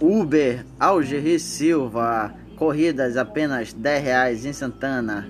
Uber Algerri Silva, corridas apenas 10 reais em Santana.